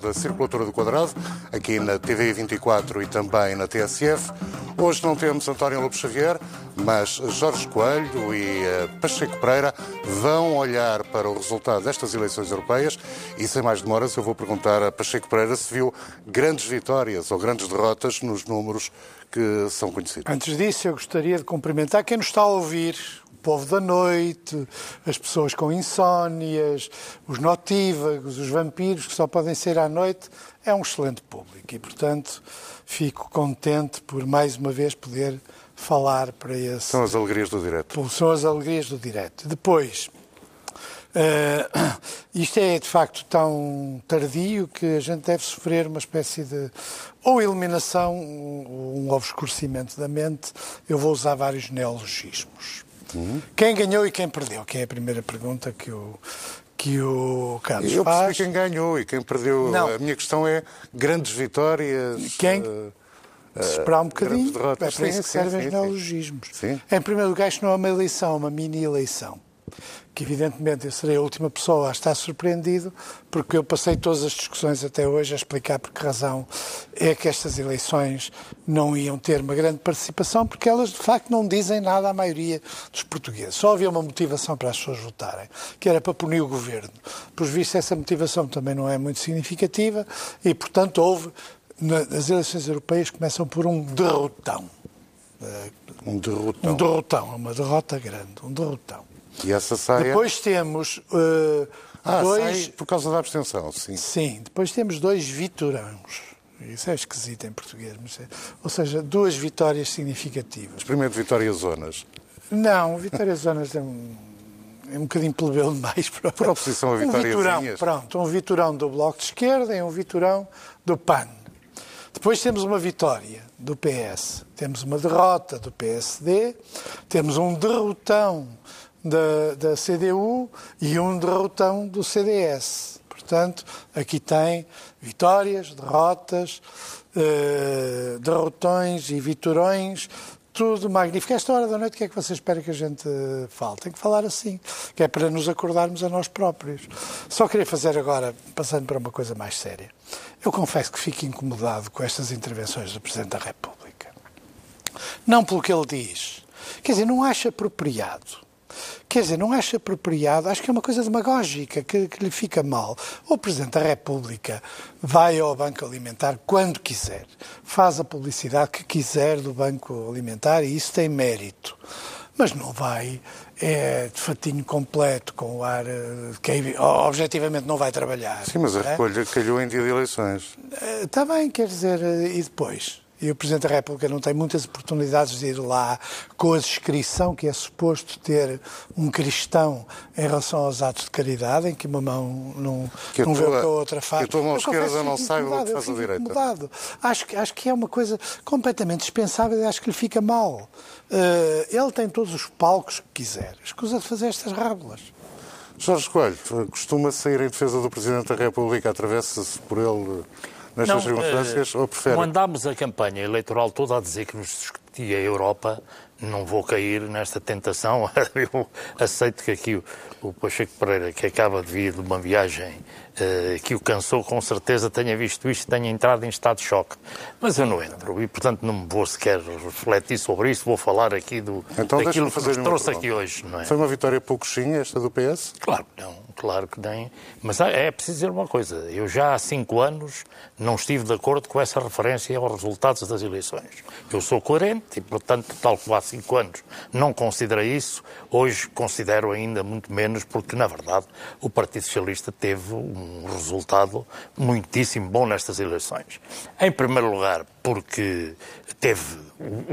da Circulatura do Quadrado, aqui na TV 24 e também na TSF. Hoje não temos António Lopes Xavier, mas Jorge Coelho e eh, Pacheco Pereira vão olhar para o resultado destas eleições europeias e, sem mais demoras, eu vou perguntar a Pacheco Pereira se viu grandes vitórias ou grandes derrotas nos números que são conhecidos. Antes disso, eu gostaria de cumprimentar quem nos está a ouvir, o povo da noite, as pessoas com insónias, os notívagos, os vampiros que só podem ser à noite. É um excelente público e, portanto, fico contente por mais uma vez poder falar para esse. São as alegrias do direto. São as alegrias do direto. Depois, uh, isto é de facto tão tardio que a gente deve sofrer uma espécie de ou eliminação ou um obscurecimento da mente. Eu vou usar vários neologismos. Uhum. Quem ganhou e quem perdeu? Que é a primeira pergunta que o, que o Carlos eu faz. Eu percebi quem ganhou e quem perdeu. Não. A minha questão é grandes vitórias. Quem? Uh, Esperar um bocadinho. É para isso que servem os neologismos. Sim. Em primeiro lugar, isto não é uma eleição, é uma mini-eleição. Que, evidentemente, eu serei a última pessoa a estar surpreendido, porque eu passei todas as discussões até hoje a explicar por que razão é que estas eleições não iam ter uma grande participação, porque elas, de facto, não dizem nada à maioria dos portugueses. Só havia uma motivação para as pessoas votarem, que era para punir o governo. Por vistos, essa motivação também não é muito significativa e, portanto, houve. As eleições europeias começam por um derrotão. Um derrotão. Um derrotão, uma derrota grande, um derrotão. E essa saia. Depois temos uh, ah, dois. por causa da abstenção, sim. Sim, depois temos dois vitorãos. Isso é esquisito em português, mas é... ou seja, duas vitórias significativas. Primeiro Vitória Zonas. Não, Vitória Zonas é um, é um bocadinho plebeu demais. Para... Por oposição a um Vitória vitorão, Zinhas. Pronto, um vitorão do Bloco de Esquerda e um vitorão do PAN. Depois temos uma vitória do PS, temos uma derrota do PSD, temos um derrotão da, da CDU e um derrotão do CDS. Portanto, aqui tem vitórias, derrotas, eh, derrotões e vitorões, tudo magnífico. Esta hora da noite, o que é que você espera que a gente fale? Tem que falar assim, que é para nos acordarmos a nós próprios. Só queria fazer agora, passando para uma coisa mais séria. Eu confesso que fico incomodado com estas intervenções do Presidente da República. Não pelo que ele diz. Quer dizer, não acho apropriado Quer dizer, não acho apropriado, acho que é uma coisa demagógica, que, que, lhe fica mal. O Presidente da República vai ao Banco Alimentar quando quiser, faz a publicidade que quiser do Banco Alimentar e isso tem mérito. Mas não vai é, de fatinho completo, com o ar que objetivamente não vai trabalhar. Sim, mas a é? recolha calhou em dia de eleições. Está bem, quer dizer, e depois? E o Presidente da República não tem muitas oportunidades de ir lá com a descrição que é suposto ter um cristão em relação aos atos de caridade, em que uma mão não, que não vê o que a outra faz. Que a tua mão esquerda não saiba o que faz a eu direita. incomodado. Acho, que- acho que é uma coisa completamente dispensável e acho que lhe fica mal. Eh, ele tem todos os palcos que quiser. Escusa de fazer estas rábulas. Jorge Coelho costuma sair em defesa do Presidente da República, atravessa-se por ele nestas circunstâncias, eh, ou prefere? Como andámos a campanha eleitoral toda a dizer que nos discutia a Europa, não vou cair nesta tentação. Eu aceito que aqui o, o Pacheco Pereira, que acaba de vir de uma viagem eh, que o cansou, com certeza tenha visto isto e tenha entrado em estado de choque. Mas eu não entro e, portanto, não me vou sequer refletir sobre isto. Vou falar aqui do, Então daquilo que nos trouxe aqui hoje, não é? Foi uma vitória pouco esta do PS? Claro que não. Claro que nem. Mas é preciso dizer uma coisa: eu já há cinco anos não estive de acordo com essa referência aos resultados das eleições. Eu sou coerente e, portanto, tal como há cinco anos não considerei isso, hoje considero ainda muito menos, porque, na verdade, o Partido Socialista teve um resultado muitíssimo bom nestas eleições. Em primeiro lugar, porque teve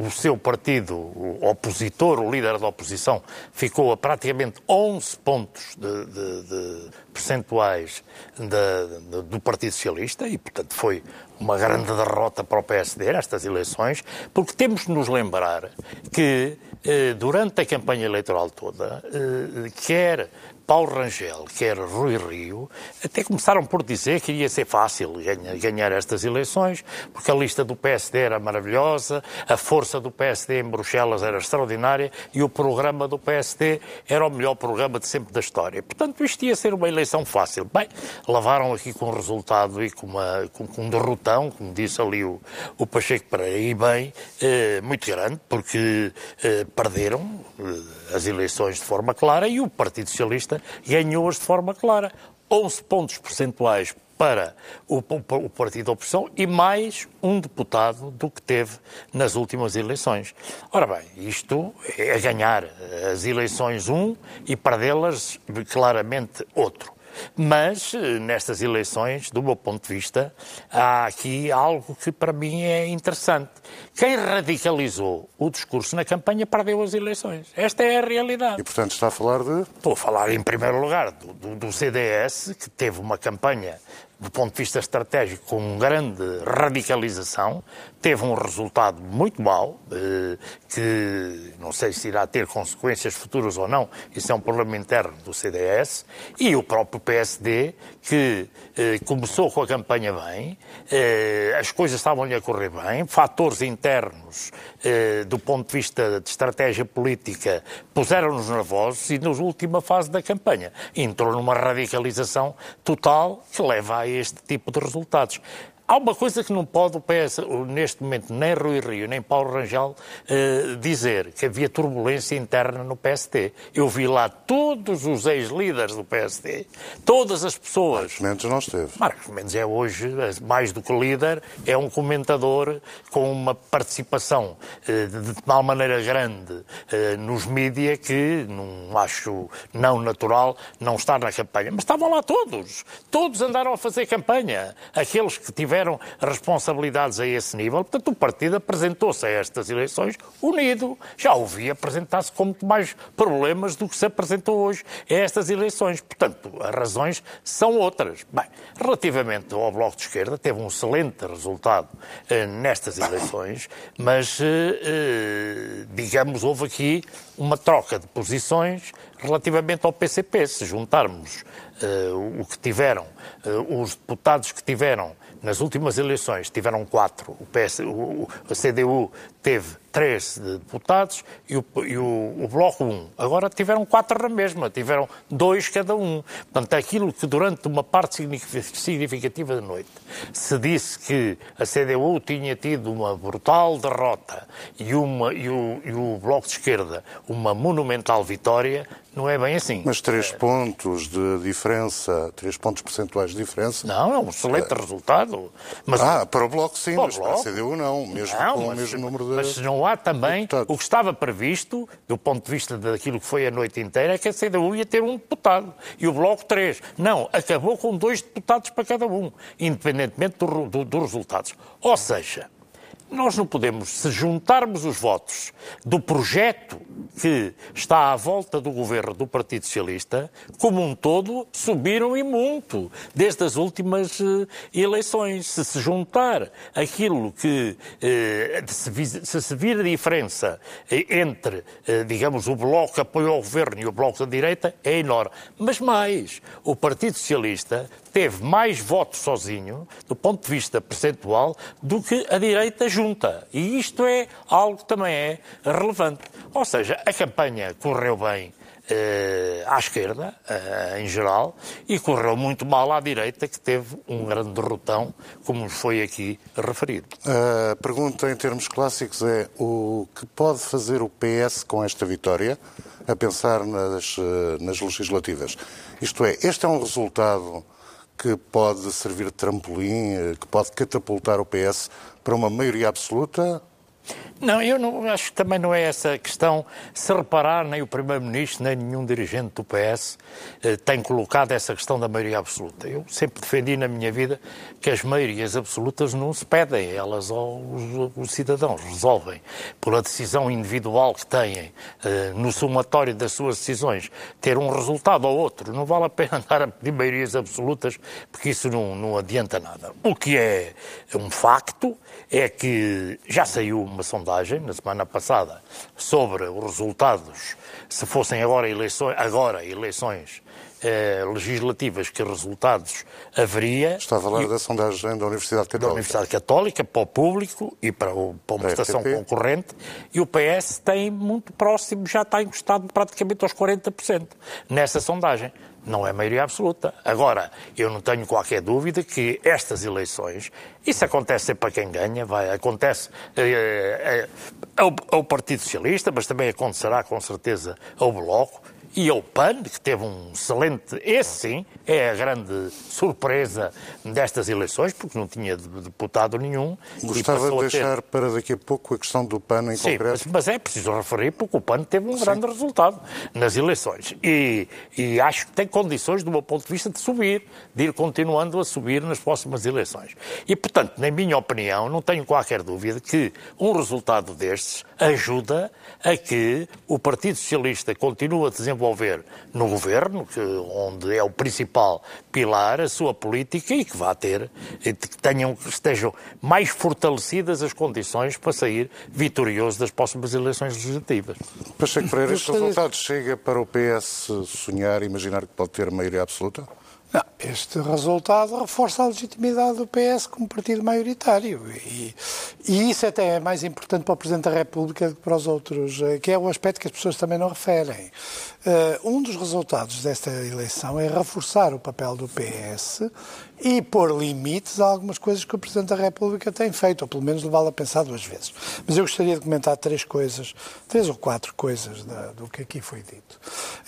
o, seu partido, o opositor, o líder da oposição, ficou a praticamente 11 pontos de, de, de percentuais de, do Partido Socialista e, portanto, foi uma grande derrota para o PSD nestas eleições, porque temos de nos lembrar que eh, durante a campanha eleitoral toda, eh, quer Paulo Rangel, quer Rui Rio, até começaram por dizer que ia ser fácil ganhar estas eleições, porque a lista do PSD era maravilhosa, a força do PSD em Bruxelas era extraordinária e o programa do PSD era o melhor programa de sempre da história. Portanto, isto ia ser uma eleição fácil. Bem, lavaram aqui com um resultado e com, uma, com, com um derrotão, como disse ali o, o Pacheco Pereira, e bem, eh, muito grande, porque eh, perderam eh, as eleições de forma clara e o Partido Socialista Ganhou-as de forma clara. 11 pontos percentuais para o, o, partido da oposição e mais um deputado do que teve nas últimas eleições. Ora bem, isto é ganhar as eleições um e perdê-las claramente outro. Mas, eh, nestas eleições, do meu ponto de vista, há aqui algo que para mim é interessante. Quem radicalizou o discurso na campanha perdeu as eleições. Esta é a realidade. E, portanto, está a falar de. Estou a falar, em primeiro lugar, do, do, do CDS, que teve uma campanha do ponto de vista estratégico, com grande radicalização, teve um resultado muito mau, eh, que não sei se irá ter consequências futuras ou não, isso é um problema interno do CDS, e o próprio PSD, que eh, começou com a campanha bem, eh, as coisas estavam-lhe a correr bem, fatores internos do ponto de vista de estratégia política puseram-nos nervosos e na última fase da campanha entrou numa radicalização total que leva a este tipo de resultados. Há uma coisa que não pode o PS, neste momento, nem Rui Rio, nem Paulo Rangel, eh, dizer, que havia turbulência interna no PSD. Eu vi lá todos os ex-líderes do PSD, todas as pessoas... Marcos Mendes não esteve. Marcos Mendes é hoje, mais do que líder, é um comentador com uma participação eh, de tal maneira grande eh, nos mídias que não acho não natural não estar na campanha. Mas estavam lá todos. Todos andaram a fazer campanha. Aqueles que tiveram tiveram responsabilidades a esse nível. Portanto, o partido apresentou-se a estas eleições unido. Já ouvi apresentar-se com muito mais problemas do que se apresentou hoje a estas eleições. Portanto, as razões são outras. Bem, relativamente ao Bloco de Esquerda, teve um excelente resultado eh, nestas eleições, mas, eh, eh, digamos, houve aqui uma troca de posições relativamente ao PCP. Se juntarmos uh, o que tiveram, uh, os deputados que tiveram nas últimas eleições tiveram quatro, o, PS, o, a CDU teve três deputados e o, e o, o Bloco um. Agora tiveram quatro na mesma, tiveram dois cada um. Portanto, aquilo que durante uma parte significativa da noite se disse que a CDU tinha tido uma brutal derrota e, uma, e, o, e o Bloco de Esquerda uma monumental vitória, não é bem assim. Mas três pontos de diferença, três pontos percentuais de diferença. Não, é um excelente é. resultado. Mas, ah, para o Bloco sim, para mas bloco? para a CDU não, mesmo não, com mas, o mesmo número de. Mas não há também. Deputados. O que estava previsto, do ponto de vista daquilo que foi a noite inteira, é que a CDU ia ter um deputado e o Bloco três. Não, acabou com dois deputados para cada um, independentemente dos do, do resultados. Ou seja, nós não podemos, se juntarmos os votos do projeto que está à volta do governo do Partido Socialista, como um todo, subiram e muito desde as últimas uh, eleições. Se se juntar aquilo que uh, se, se, se vir a diferença entre, uh, digamos, o bloco que apoiou o governo e o bloco da direita, é enorme. Mas mais, o Partido Socialista teve mais votos sozinho, do ponto de vista percentual, do que a direita junta. E isto é algo que também é relevante. Ou seja, a campanha correu bem eh, à esquerda, eh, em geral, e correu muito mal à direita, que teve um grande derrotão, como foi aqui referido. A pergunta em termos clássicos é o que pode fazer o PS com esta vitória, a pensar nas, eh, nas legislativas? Isto é, este é um resultado que pode servir de trampolim, que pode catapultar o PS para uma maioria absoluta não, eu não, acho que também não é essa questão. Se reparar, nem o Primeiro-Ministro, nem nenhum dirigente do PS eh, tem colocado essa questão da maioria absoluta. Eu sempre defendi na minha vida que as maiorias absolutas não se pedem, elas os, os cidadãos resolvem. Pela decisão individual que têm, eh, no somatório das suas decisões, ter um resultado ou outro. Não vale a pena andar a pedir maiorias absolutas, porque isso não, não adianta nada. O que é um facto é que já saiu uma sondagem na semana passada sobre os resultados, se fossem agora eleições, agora eleições eh, legislativas, que resultados haveria. Está a falar e, da sondagem da Universidade Católica. Da Universidade Católica, para o público e para, o, para uma votação concorrente, e o PS tem muito próximo, já está encostado praticamente aos 40% nessa sondagem não é maioria absoluta. Agora, eu não tenho qualquer dúvida que estas eleições, isso acontece sempre para quem ganha, vai, acontece é, é, ao, ao Partido Socialista, mas também acontecerá com certeza ao Bloco, e ao PAN, que teve um excelente. Esse sim é a grande surpresa destas eleições, porque não tinha deputado nenhum. Gostava de deixar ter... para daqui a pouco a questão do PAN em sim, concreto. Mas, mas, é preciso referir, porque o PAN teve um sim. grande resultado nas eleições. E, e acho que tem condições, do meu ponto de vista, de subir, de ir continuando a subir nas próximas eleições. E, portanto, na minha opinião, não tenho qualquer dúvida que um resultado destes ajuda a que o Partido Socialista continue a desenvolver no governo, que, onde é o principal pilar, a sua política e que vá ter, que tenham, que estejam mais fortalecidas as condições para sair vitorioso das próximas eleições legislativas. Pacheco Pereira, este resultado chega para o PS sonhar, imaginar que pode ter maioria absoluta? Não, este resultado reforça a legitimidade do PS como partido maioritário. E, e, isso até é mais importante para o Presidente da República do que para os outros, eh, que é o aspecto que as pessoas também não referem. Uh, um dos resultados desta eleição é reforçar o papel do PS e pôr limites a algumas coisas que o Presidente da República tem feito, ou pelo menos levá-lo a pensar duas vezes. Mas eu gostaria de comentar três coisas, três ou quatro coisas da, do que aqui foi dito.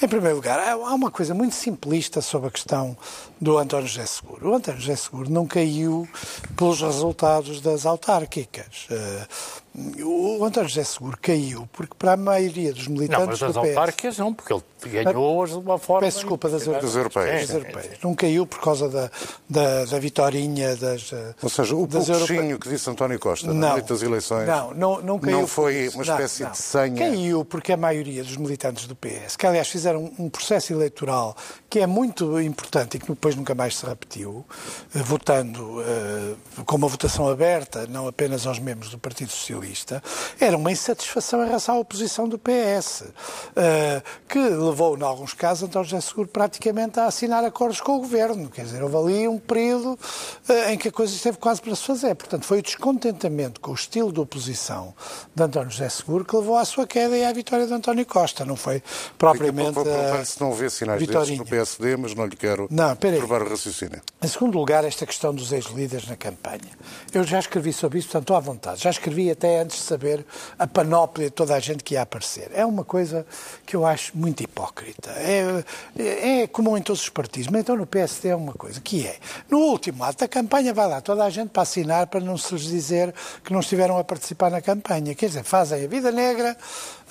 Em primeiro lugar, há uma coisa muito simplista sobre a questão do António José Seguro. O António José Seguro não caiu pelos resultados das autárquicas. Uh, o António José Seguro caiu porque para a maioria dos militantes não, mas das do PS... autárquicas não, porque ele ganhou de uma forma... Peço desculpa, das, das europeias. Das europeias. Não caiu por causa da, da, da vitorinha das Ou seja, o pouquinho que disse António Costa não, na noite das eleições não, não, não, caiu não foi uma espécie não, não. de senha... Caiu porque a maioria dos militantes do PS, que aliás fizeram um processo eleitoral que é muito importante e que depois nunca mais se repetiu, eh, votando uh, com uma votação aberta, não apenas aos membros do Partido Socialista, era uma insatisfação em relação à oposição do PS, eh, que levou, em alguns casos, António José Seguro praticamente a assinar acordos com o governo. Quer dizer, houve ali um período em que a coisa esteve quase para se fazer. Portanto, foi o descontentamento com o estilo de oposição de António José Seguro que levou à sua queda e à vitória de António Costa. Não foi propriamente. Se não vê sinais desses no PS PSD, mas não lhe quero não, provar o raciocínio. Em segundo lugar, esta questão dos ex-líderes na campanha. Eu já escrevi sobre isso, portanto, estou à vontade. Já escrevi até antes de saber a panóplia de toda a gente que ia aparecer. É uma coisa que eu acho muito hipócrita. É, é, é comum em todos os partidos, mas então no PSD é uma coisa, que é, no último ato da campanha vai lá toda a gente para assinar para não se lhes dizer que não estiveram a participar na campanha. Quer dizer, fazem a vida negra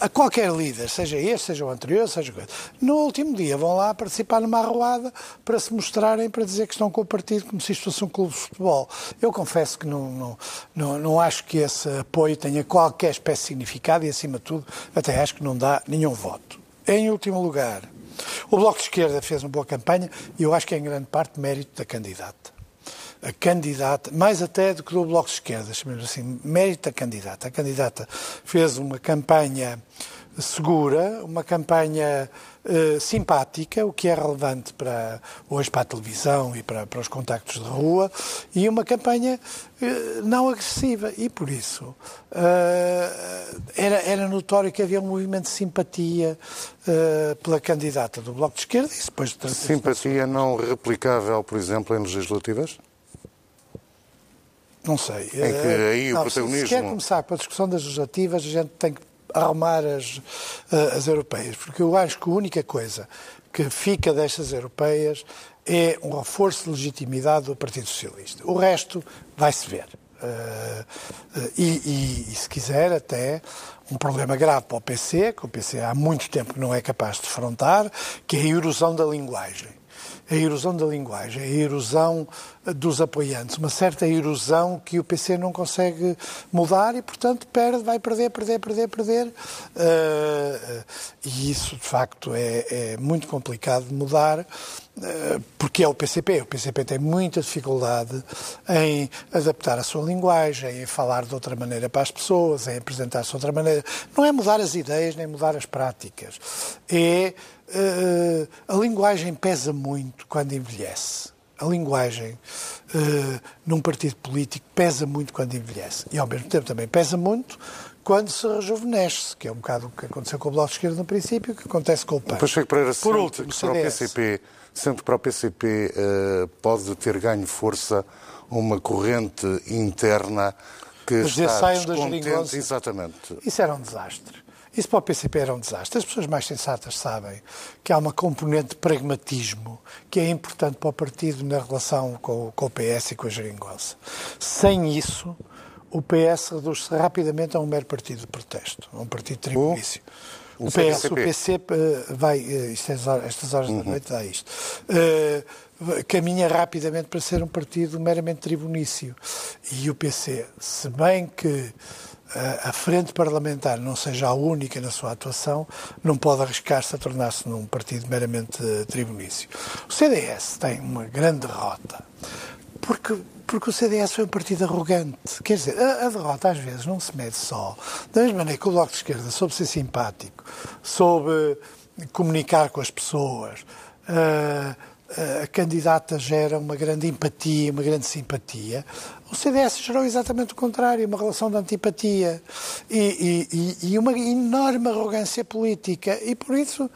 a qualquer líder, seja este, seja o anterior, seja coisa. No último dia vão lá participar numa arruada para se mostrarem, para dizer que estão com o partido como se isto fosse um clube de futebol. Eu confesso que não, não, não, não acho que esse apoio tenha qualquer espécie de significado e, acima de tudo, até acho que não dá nenhum voto. Em último lugar, o Bloco de Esquerda fez uma boa campanha e eu acho que é em grande parte mérito da candidata a candidata, mais até do que do Bloco de Esquerda, chamemos assim, mérito da candidata. A candidata fez uma campanha segura, uma campanha uh, simpática, o que é relevante para hoje para a televisão e para, para os contactos de rua, e uma campanha uh, não agressiva. E por isso uh, era, era notório que havia um movimento de simpatia pela candidata do Bloco de Esquerda e depois de Simpatia não replicável, por exemplo, em legislativas? Não sei. Em que aí não, o protagonismo... Se quer começar com a discussão das legislativas, a gente tem que arrumar as, eh, as europeias, porque eu acho que a única coisa que fica destas europeias é um reforço de legitimidade do Partido Socialista. O resto vai-se ver. Uh, e, e, e, se quiser, até um problema grave para o PC, que o PC há muito tempo não é capaz de defrontar, que é a erosão da linguagem a erosão da linguagem, a erosão dos apoiantes, uma certa erosão que o PC não consegue mudar e, portanto, perde, vai perder, perder, perder, perder. Uh, e isso, de facto, é, é muito complicado de mudar, uh, porque é o PCP. O PCP tem muita dificuldade em adaptar a sua linguagem, em falar de outra maneira para as pessoas, em apresentar-se de outra maneira. Não é mudar as ideias nem mudar as práticas. É uh, a linguagem pesa muito quando envelhece. A linguagem uh, num partido político pesa muito quando envelhece. E, ao mesmo tempo, também pesa muito quando se rejuvenesce, que é um bocado o que aconteceu com o Bloco de Esquerda no princípio, o que acontece com o PAN. Pacheco Pereira, Por último, para o PCP, sendo que para o PCP uh, eh, pode ter ganho força uma corrente interna que Mas está descontente. Exatamente. Isso era um desastre. Isso para o PCP era um desastre. As pessoas mais sensatas sabem que há uma componente de pragmatismo que é importante para o partido na relação com, com o PS e com a geringonça. Sem isso, o PS reduz-se rapidamente a um mero partido de protesto, a um partido tribulício. O, o PS, o PC eh, vai, eh, estas horas, estas horas uhum. da noite dá isto, uh, caminha rapidamente para ser um partido meramente tribunício. E o PC, se bem que a frente parlamentar não seja a única na sua atuação, não pode arriscar-se a tornar-se num partido meramente tribunício. O CDS tem uma grande derrota, porque, porque o CDS foi um partido arrogante. Quer dizer, a, a derrota às vezes não se mede só, da mesma maneira que o Bloco de Esquerda soube ser simpático, soube comunicar com as pessoas, uh, a candidata gera uma grande empatia, uma grande simpatia. O CDS gerou exatamente o contrário, uma relação de antipatia e, e, e uma enorme arrogância política. E por isso uh,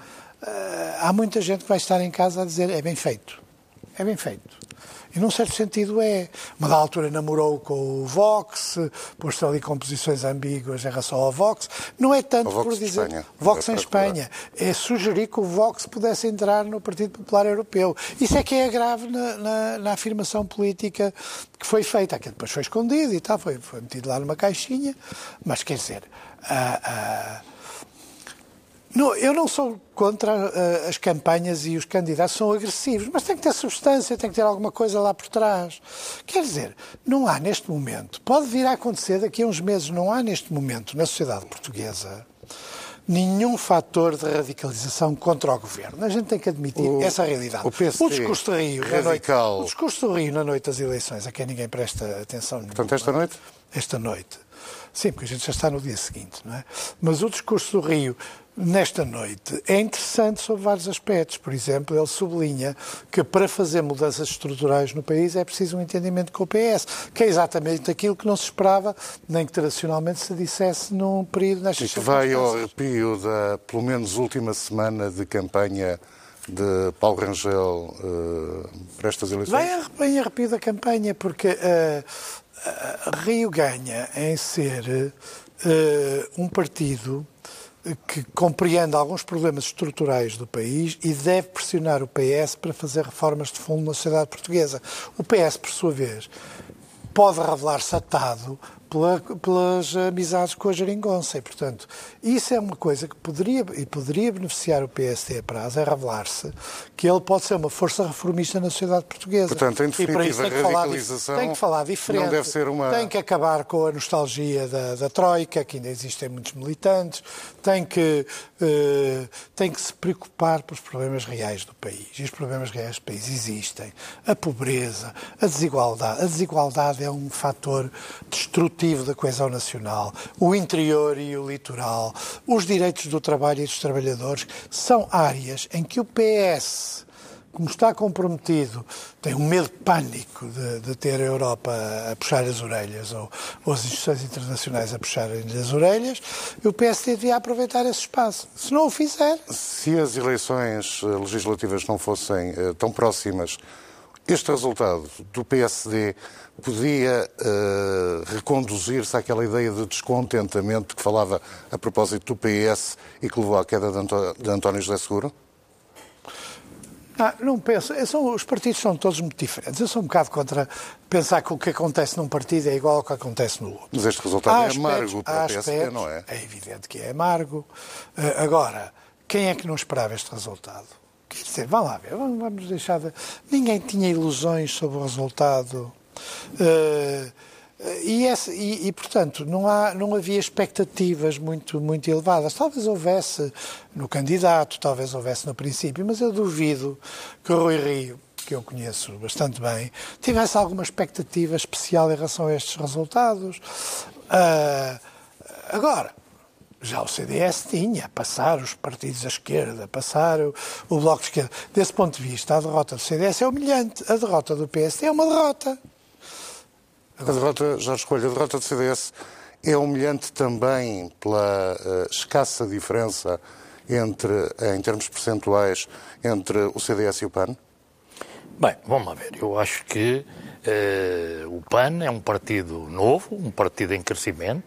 há muita gente que vai estar em casa a dizer é bem feito. É bem feito. E num certo sentido é. Uma da altura namorou com o Vox, pôs-se ali com posições ambíguas em relação ao Vox. Não é tanto por dizer. Espanha. Vox em Espanha. É sugerir que o Vox pudesse entrar no Partido Popular Europeu. Isso é que é grave na, na, na afirmação política que foi feita. Aquilo depois foi escondido e tal, foi, foi metido lá numa caixinha. Mas quer dizer. Uh, uh, não, eu não sou contra uh, as campanhas e os candidatos são agressivos, mas tem que ter substância, tem que ter alguma coisa lá por trás. Quer dizer, não há neste momento, pode vir a acontecer daqui a uns meses, não há neste momento na sociedade portuguesa nenhum fator de radicalização contra o governo. A gente tem que admitir o, essa realidade. O, PSD, o discurso do Rio, radical. Noite, o discurso do Rio na noite das eleições, a quem ninguém presta atenção. Portanto, esta noite? Esta noite. Sim, porque a gente já está no dia seguinte, não é? Mas o discurso do Rio nesta noite é interessante sob vários aspectos. Por exemplo, ele sublinha que para fazer mudanças estruturais no país é preciso um entendimento com o PS, que é exatamente aquilo que não se esperava, nem que tradicionalmente se dissesse num período nestas Isto vai ao arrepio da, pelo menos, última semana de campanha de Paulo Rangel uh, para estas eleições? Vai em arrepio da campanha, porque uh, uh, Rio ganha em ser um partido que compreende alguns problemas estruturais do país e deve pressionar o PS para fazer reformas de fundo na sociedade portuguesa. O PS, por sua vez, pode revelar-se atado pela, pelas amizades com a geringonça. E, portanto, isso é uma coisa que poderia, e poderia beneficiar o PSD a prazo, é revelar-se que ele pode ser uma força reformista na sociedade portuguesa. Portanto, em definitiva, e para isso tem que, falar, tem que falar diferente. Não deve ser uma... Tem que acabar com a nostalgia da, da Troika, que ainda existem muitos militantes, tem que, uh, tem que se preocupar pelos problemas reais do país. E os problemas reais do país existem. A pobreza, a desigualdade. A desigualdade é um fator destrutivo produtivo da coesão nacional, o interior e o litoral, os direitos do trabalho e dos trabalhadores, são áreas em que o PS como está comprometido, tem um medo pânico de, de ter a Europa a puxar as orelhas ou, ou as instituições internacionais a puxarem as orelhas, e o PSD devia aproveitar esse espaço. Se não o fizer. Se as eleições eh, legislativas não fossem uh, tão próximas, este resultado do PSD podia uh, reconduzir-se àquela ideia de descontentamento que falava a propósito do PS e que levou à queda de, Antó de António José Seguro? Ah, não penso. São, os partidos são todos muito diferentes. Eu sou um bocado contra pensar que o que acontece num partido é igual ao que acontece no outro. Mas este resultado há é aspectos, amargo para o PSD, não é? É evidente que é amargo. Uh, agora, quem é que não esperava este resultado? Quer dizer, vá lá vamos deixar de... Ninguém tinha ilusões sobre o resultado. Uh, e, esse, e, e, portanto, não, há, não havia expectativas muito, muito elevadas. Talvez houvesse no candidato, talvez houvesse no princípio, mas eu duvido que o Rui Rio, que eu conheço bastante bem, tivesse alguma expectativa especial em relação a estes resultados. Uh, agora, já o CDS tinha, passar os partidos da esquerda, passar o, o Bloco de Esquerda. Desse ponto de vista, a derrota do CDS é humilhante. A derrota do PSD é uma derrota. A derrota, já escolho, a derrota do CDS é humilhante também pela uh, escassa diferença entre, em termos percentuais, entre o CDS e o PAN? Bem, vamos lá ver. Eu acho que uh, o PAN é um partido novo, um partido em crescimento,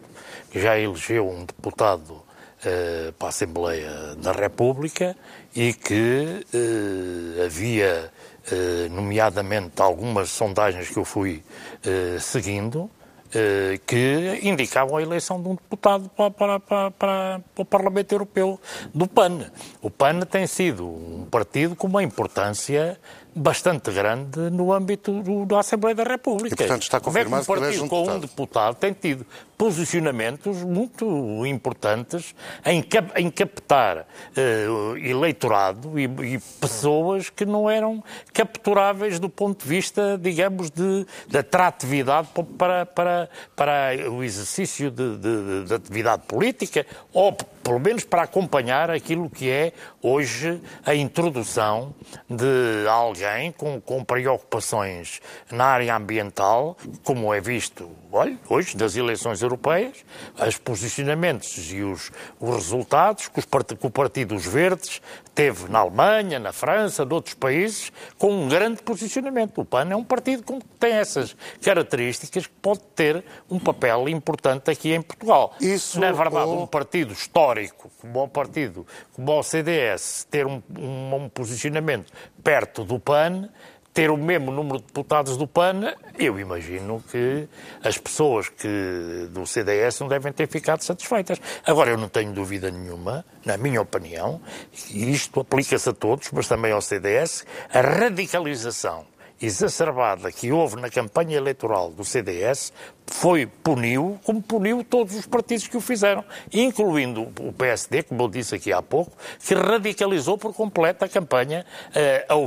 já elegeu um deputado uh, para a Assembleia da República e que havia eh, nomeadamente algumas sondagens que eu fui seguindo, que indicavam a eleição de um deputado para, para, para, para, o Parlamento Europeu do PAN. O PAN tem sido um partido com uma importância bastante grande no âmbito do, da Assembleia da República. E, portanto, está confirmado Como é que um partido com um deputado tem tido posicionamentos muito importantes em, cap em captar uh, eleitorado e, e, pessoas que não eram capturáveis do ponto de vista, digamos, de, de atratividade para, para, para o exercício de, de, de atividade política ou pelo menos para acompanhar aquilo que é hoje a introdução de alguém com, com preocupações na área ambiental, como é visto olha, hoje das eleições europeias, os posicionamentos e os, os resultados que, os, que o Partido dos Verdes teve na Alemanha, na França, noutros países, com um grande posicionamento. O PAN é um partido que tem essas características que pode ter um papel importante aqui em Portugal. Isso, na verdade, ou... um partido histórico, como o partido, como o CDS, ter um, um, um posicionamento perto do PAN ter o mesmo número de deputados do PAN, eu imagino que as pessoas que do CDS não devem ter ficado satisfeitas. Agora, eu não tenho dúvida nenhuma, na minha opinião, e isto aplica-se a todos, mas também ao CDS, a radicalização exacerbada que houve na campanha eleitoral do CDS foi puniu, como puniu todos os partidos que o fizeram, incluindo o PSD, como eu disse aqui há pouco, que radicalizou por completo a campanha, eh, ao,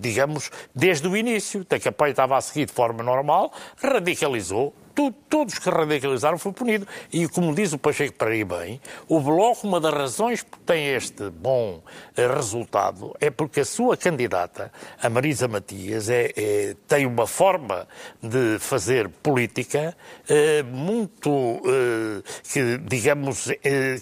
digamos, desde o início. A campanha estava a seguir de forma normal, radicalizou tu, todos que radicalizaram foi punido. E como diz o Pacheco para ir bem, o Bloco, uma das razões que tem este bom eh, resultado é porque a sua candidata, a Marisa Matias, é, é tem uma forma de fazer política eh, muito, eh, que, digamos,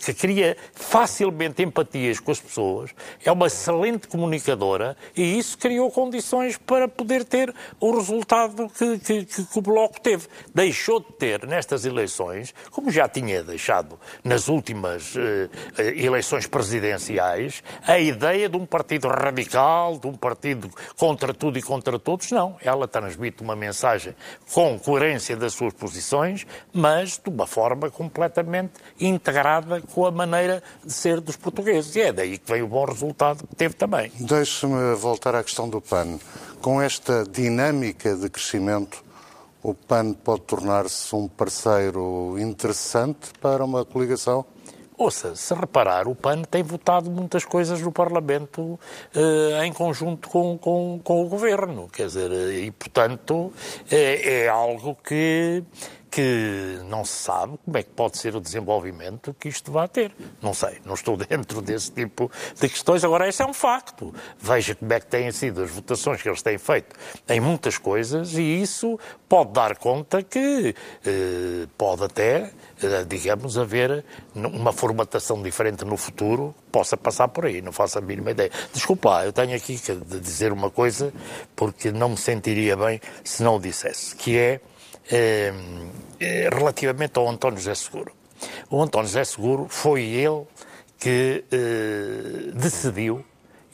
que cria facilmente empatias com as pessoas, é uma excelente comunicadora e isso criou condições para poder ter o resultado que, que, que o Bloco teve. Deixou deixou de ter nestas eleições, como já tinha deixado nas últimas eh, eh, eleições presidenciais, a ideia de um partido radical, de um partido contra tudo e contra todos. Não. Ela transmite uma mensagem com coerência das suas posições, mas de uma forma completamente integrada com a maneira de ser dos portugueses. E é daí que veio o bom resultado que teve também. Deixe-me voltar à questão do PAN. Com esta dinâmica de crescimento, o PAN pode tornar-se um parceiro interessante para uma coligação? Ouça, se reparar, o PAN tem votado muitas coisas no Parlamento eh, em conjunto com, com, com, o Governo, quer dizer, e portanto é, é algo que, que não se sabe como é que pode ser o desenvolvimento que isto vai ter. Não sei, não estou dentro desse tipo de questões. Agora, esse é um facto. Veja como é que têm sido as votações que eles têm feito em muitas coisas e isso pode dar conta que eh, pode até, eh, digamos, haver uma formatação diferente no futuro possa passar por aí. Não faço a mínima ideia. Desculpa, eu tenho aqui que dizer uma coisa porque não me sentiria bem se não o dissesse, que é relativamente ao António José Seguro. O António José Seguro foi ele que eh, decidiu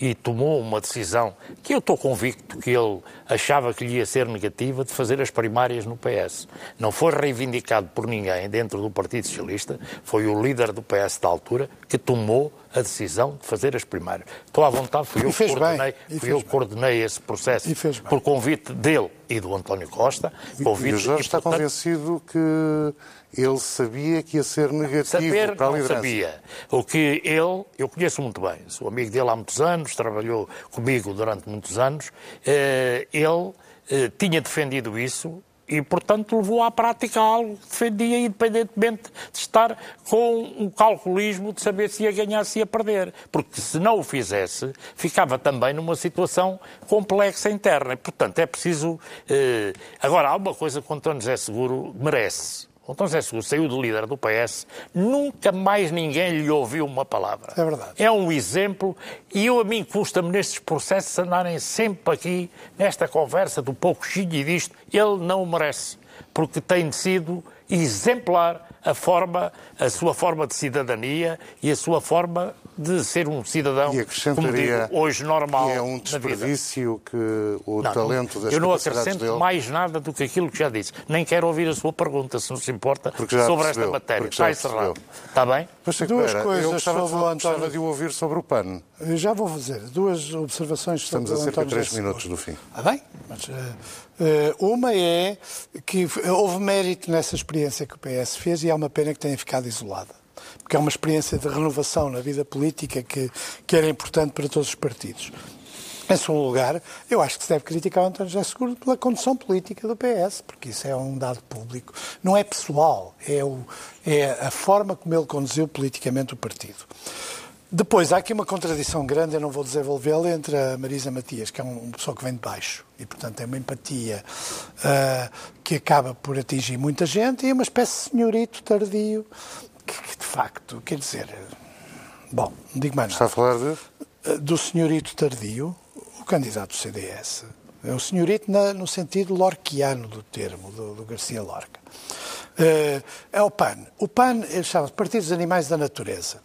e tomou uma decisão que eu estou convicto que ele achava que lhe ia ser negativa de fazer as primárias no PS. Não foi reivindicado por ninguém dentro do Partido Socialista, foi o líder do PS da altura que tomou a decisão de fazer as primárias. Estou à vontade, fui eu que coordenei, fui eu coordenei esse processo por convite dele e do António Costa. Convite, e o Jorge e, está portanto, convencido que ele sabia que ia ser negativo saber, para a liderança. Não sabia. O que ele, eu conheço muito bem, sou amigo dele há muitos anos, trabalhou comigo durante muitos anos, eh, ele eh, tinha defendido isso e, portanto, levou à prática algo que defendia, independentemente de estar com um calculismo de saber se ia ganhar, se ia perder. Porque se não o fizesse, ficava também numa situação complexa interna. E, portanto, é preciso. Eh... Agora, há uma coisa que o António José Seguro merece o António José Seguro saiu do líder do PS, nunca mais ninguém lhe ouviu uma palavra. É verdade. É um exemplo, e eu a mim custa-me nestes processos andarem sempre aqui, nesta conversa do pouco chilho e disto. Ele não o merece, porque tem sido exemplar a forma, a sua forma de cidadania e a sua forma de ser um cidadão, como digo, hoje normal. E é um desperdício que o não, talento das Eu não acrescento dele... mais nada do que aquilo que já disse. Nem quero ouvir a sua pergunta, se não se importa, sobre esta matéria. Está encerrado. Está bem? Duas coisas eu gostava, sobre o António... gostava de o ouvir sobre o PAN. Eu já vou fazer duas observações Estamos sobre o Estamos a cerca de três minutos do fim. Está bem? Mas, uh, uma é que houve mérito nessa experiência que o PS fez e é uma pena que tenha ficado isolada porque é uma experiência de renovação na vida política que, que era importante para todos os partidos. Em segundo lugar, eu acho que se deve criticar o António José Seguro pela condução política do PS, porque isso é um dado público. Não é pessoal, é, o, é a forma como ele conduziu politicamente o partido. Depois, há aqui uma contradição grande, eu não vou desenvolvê-la, entre a Marisa Matias, que é uma pessoa que vem de baixo e, portanto, tem uma empatia uh, que acaba por atingir muita gente, e uma espécie de senhorito tardio que, de facto, quer dizer. Bom, digo mais nada. Está a falar de? Eh, do senhorito tardio, o candidato do CDS. É o senhorito na, no sentido lorquiano do termo, do, do Garcia Lorca. Uh, é o PAN. O PAN chama-se Partido dos Animais da Natureza.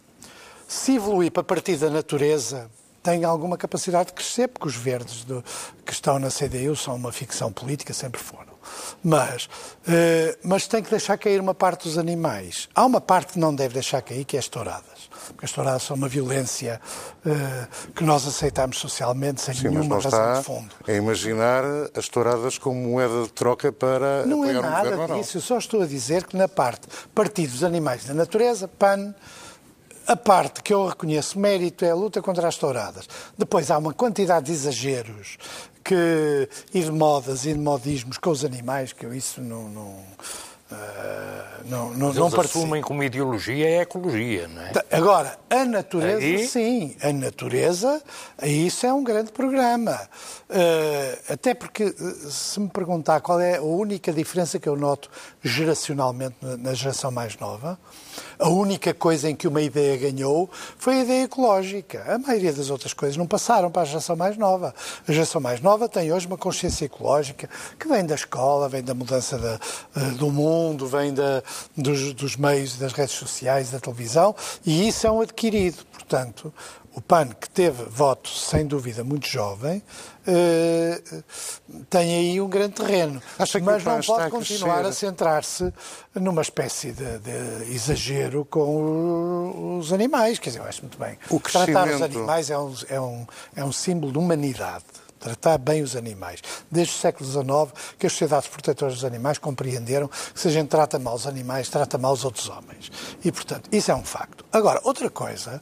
Se evoluir para Partido da Natureza, tem alguma capacidade de crescer, porque os verdes do, que estão na CDU são uma ficção política, sempre foram. Mas, uh, mas tem que deixar cair uma parte dos animais. Há uma parte que não deve deixar cair, que é as touradas. Porque as touradas são uma violência uh, que nós aceitamos socialmente sem Sim, nenhuma razão de fundo. É imaginar as touradas como moeda de troca para não é é nada um disso. Eu só estou a dizer que na parte Partido dos Animais da Natureza, PAN, a parte que eu reconheço mérito é a luta contra as touradas. Depois há uma quantidade de exageros que, e de modas e de modismos com os animais que eu isso não, não Uh, não, não, Mas não eles assumem como ideologia é a ecologia, não é? Agora, a natureza, aí... sim. A natureza, isso é um grande programa. Uh, até porque, se me perguntar qual é a única diferença que eu noto geracionalmente na geração mais nova, a única coisa em que uma ideia ganhou foi a ideia ecológica. A maioria das outras coisas não passaram para a geração mais nova. A geração mais nova tem hoje uma consciência ecológica que vem da escola, vem da mudança da, eh, do mundo, vem da, dos, dos meios das redes sociais, da televisão, e isso é um adquirido. Portanto, o PAN, que teve votos, sem dúvida, muito jovem, eh, tem aí um grande terreno. Mas não pode continuar a, a centrar-se numa espécie de, de, exagero com os animais. Quer dizer, eu acho muito bem. O Tratar os animais é um, é, um, é um símbolo de humanidade tratar bem os animais. Desde o século XIX, que as sociedades protetoras dos animais compreenderam que se a gente trata mal os animais, trata mal os outros homens. E, portanto, isso é um facto. Agora, outra coisa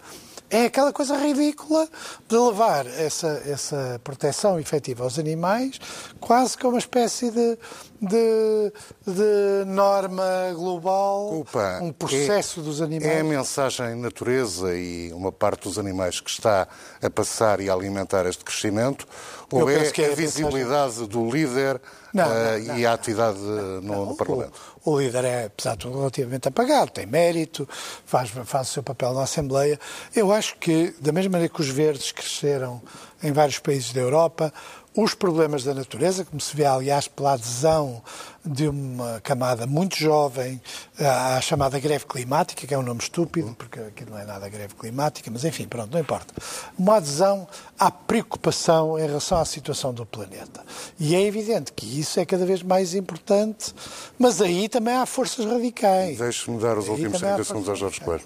é aquela coisa ridícula de levar essa, essa proteção efetiva aos animais quase como uma espécie de, de, de norma global, Opa, um processo é, dos animais. É a mensagem natureza e uma parte dos animais que está a passar e a alimentar este crescimento? Eu ou é, é a visibilidade do líder Não, uh, não, não, e a atividade no, no Parlamento? O, líder é, apesar de tudo, relativamente apagado, tem mérito, faz, faz o seu papel na Assembleia. Eu acho que, da mesma maneira que os verdes cresceram em vários países da Europa, os problemas da natureza, como se vê, aliás, pela adesão de uma camada muito jovem à chamada greve climática, que é um nome estúpido, porque aquilo não é nada greve climática, mas enfim, pronto, não importa. Uma adesão à preocupação em relação à situação do planeta. E é evidente que isso é cada vez mais importante, mas aí também há forças radicais. Deixe-me dar os aí últimos 30 segundos a Jorge Coelho.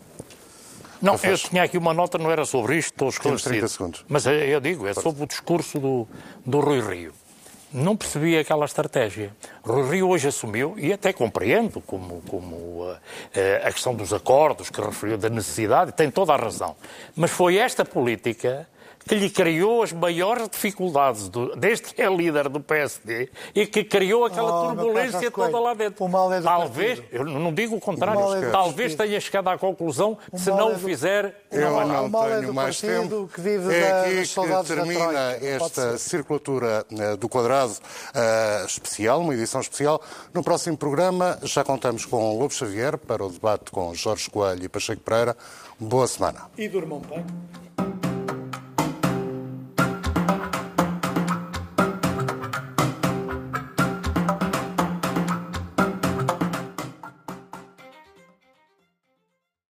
Não, eu tinha aqui uma nota, não era sobre isto, estou esclarecido. 30 segundos. Mas eu digo, é sobre o discurso do, do Rui Rio. Não percebi aquela estratégia. Rui Rio hoje assumiu, e até compreendo, como, como uh, a questão dos acordos, que referiu da necessidade, tem toda a razão. Mas foi esta política que lhe criou as maiores dificuldades, do, desde que é líder do PSD, e que criou aquela oh, turbulência toda lá dentro. O mal é do talvez, partido. eu não digo o contrário, é talvez tenha chegado à conclusão que se não o é do... fizer... Eu o não mal tenho é do mais partido tempo. Que vive é da, aqui que termina esta circulatura uh, do quadrado uh, especial, uma edição especial. No próximo programa já contamos com Lobo Xavier para o debate com Jorge Coelho e Pacheco Pereira. Boa semana. E durmam bem.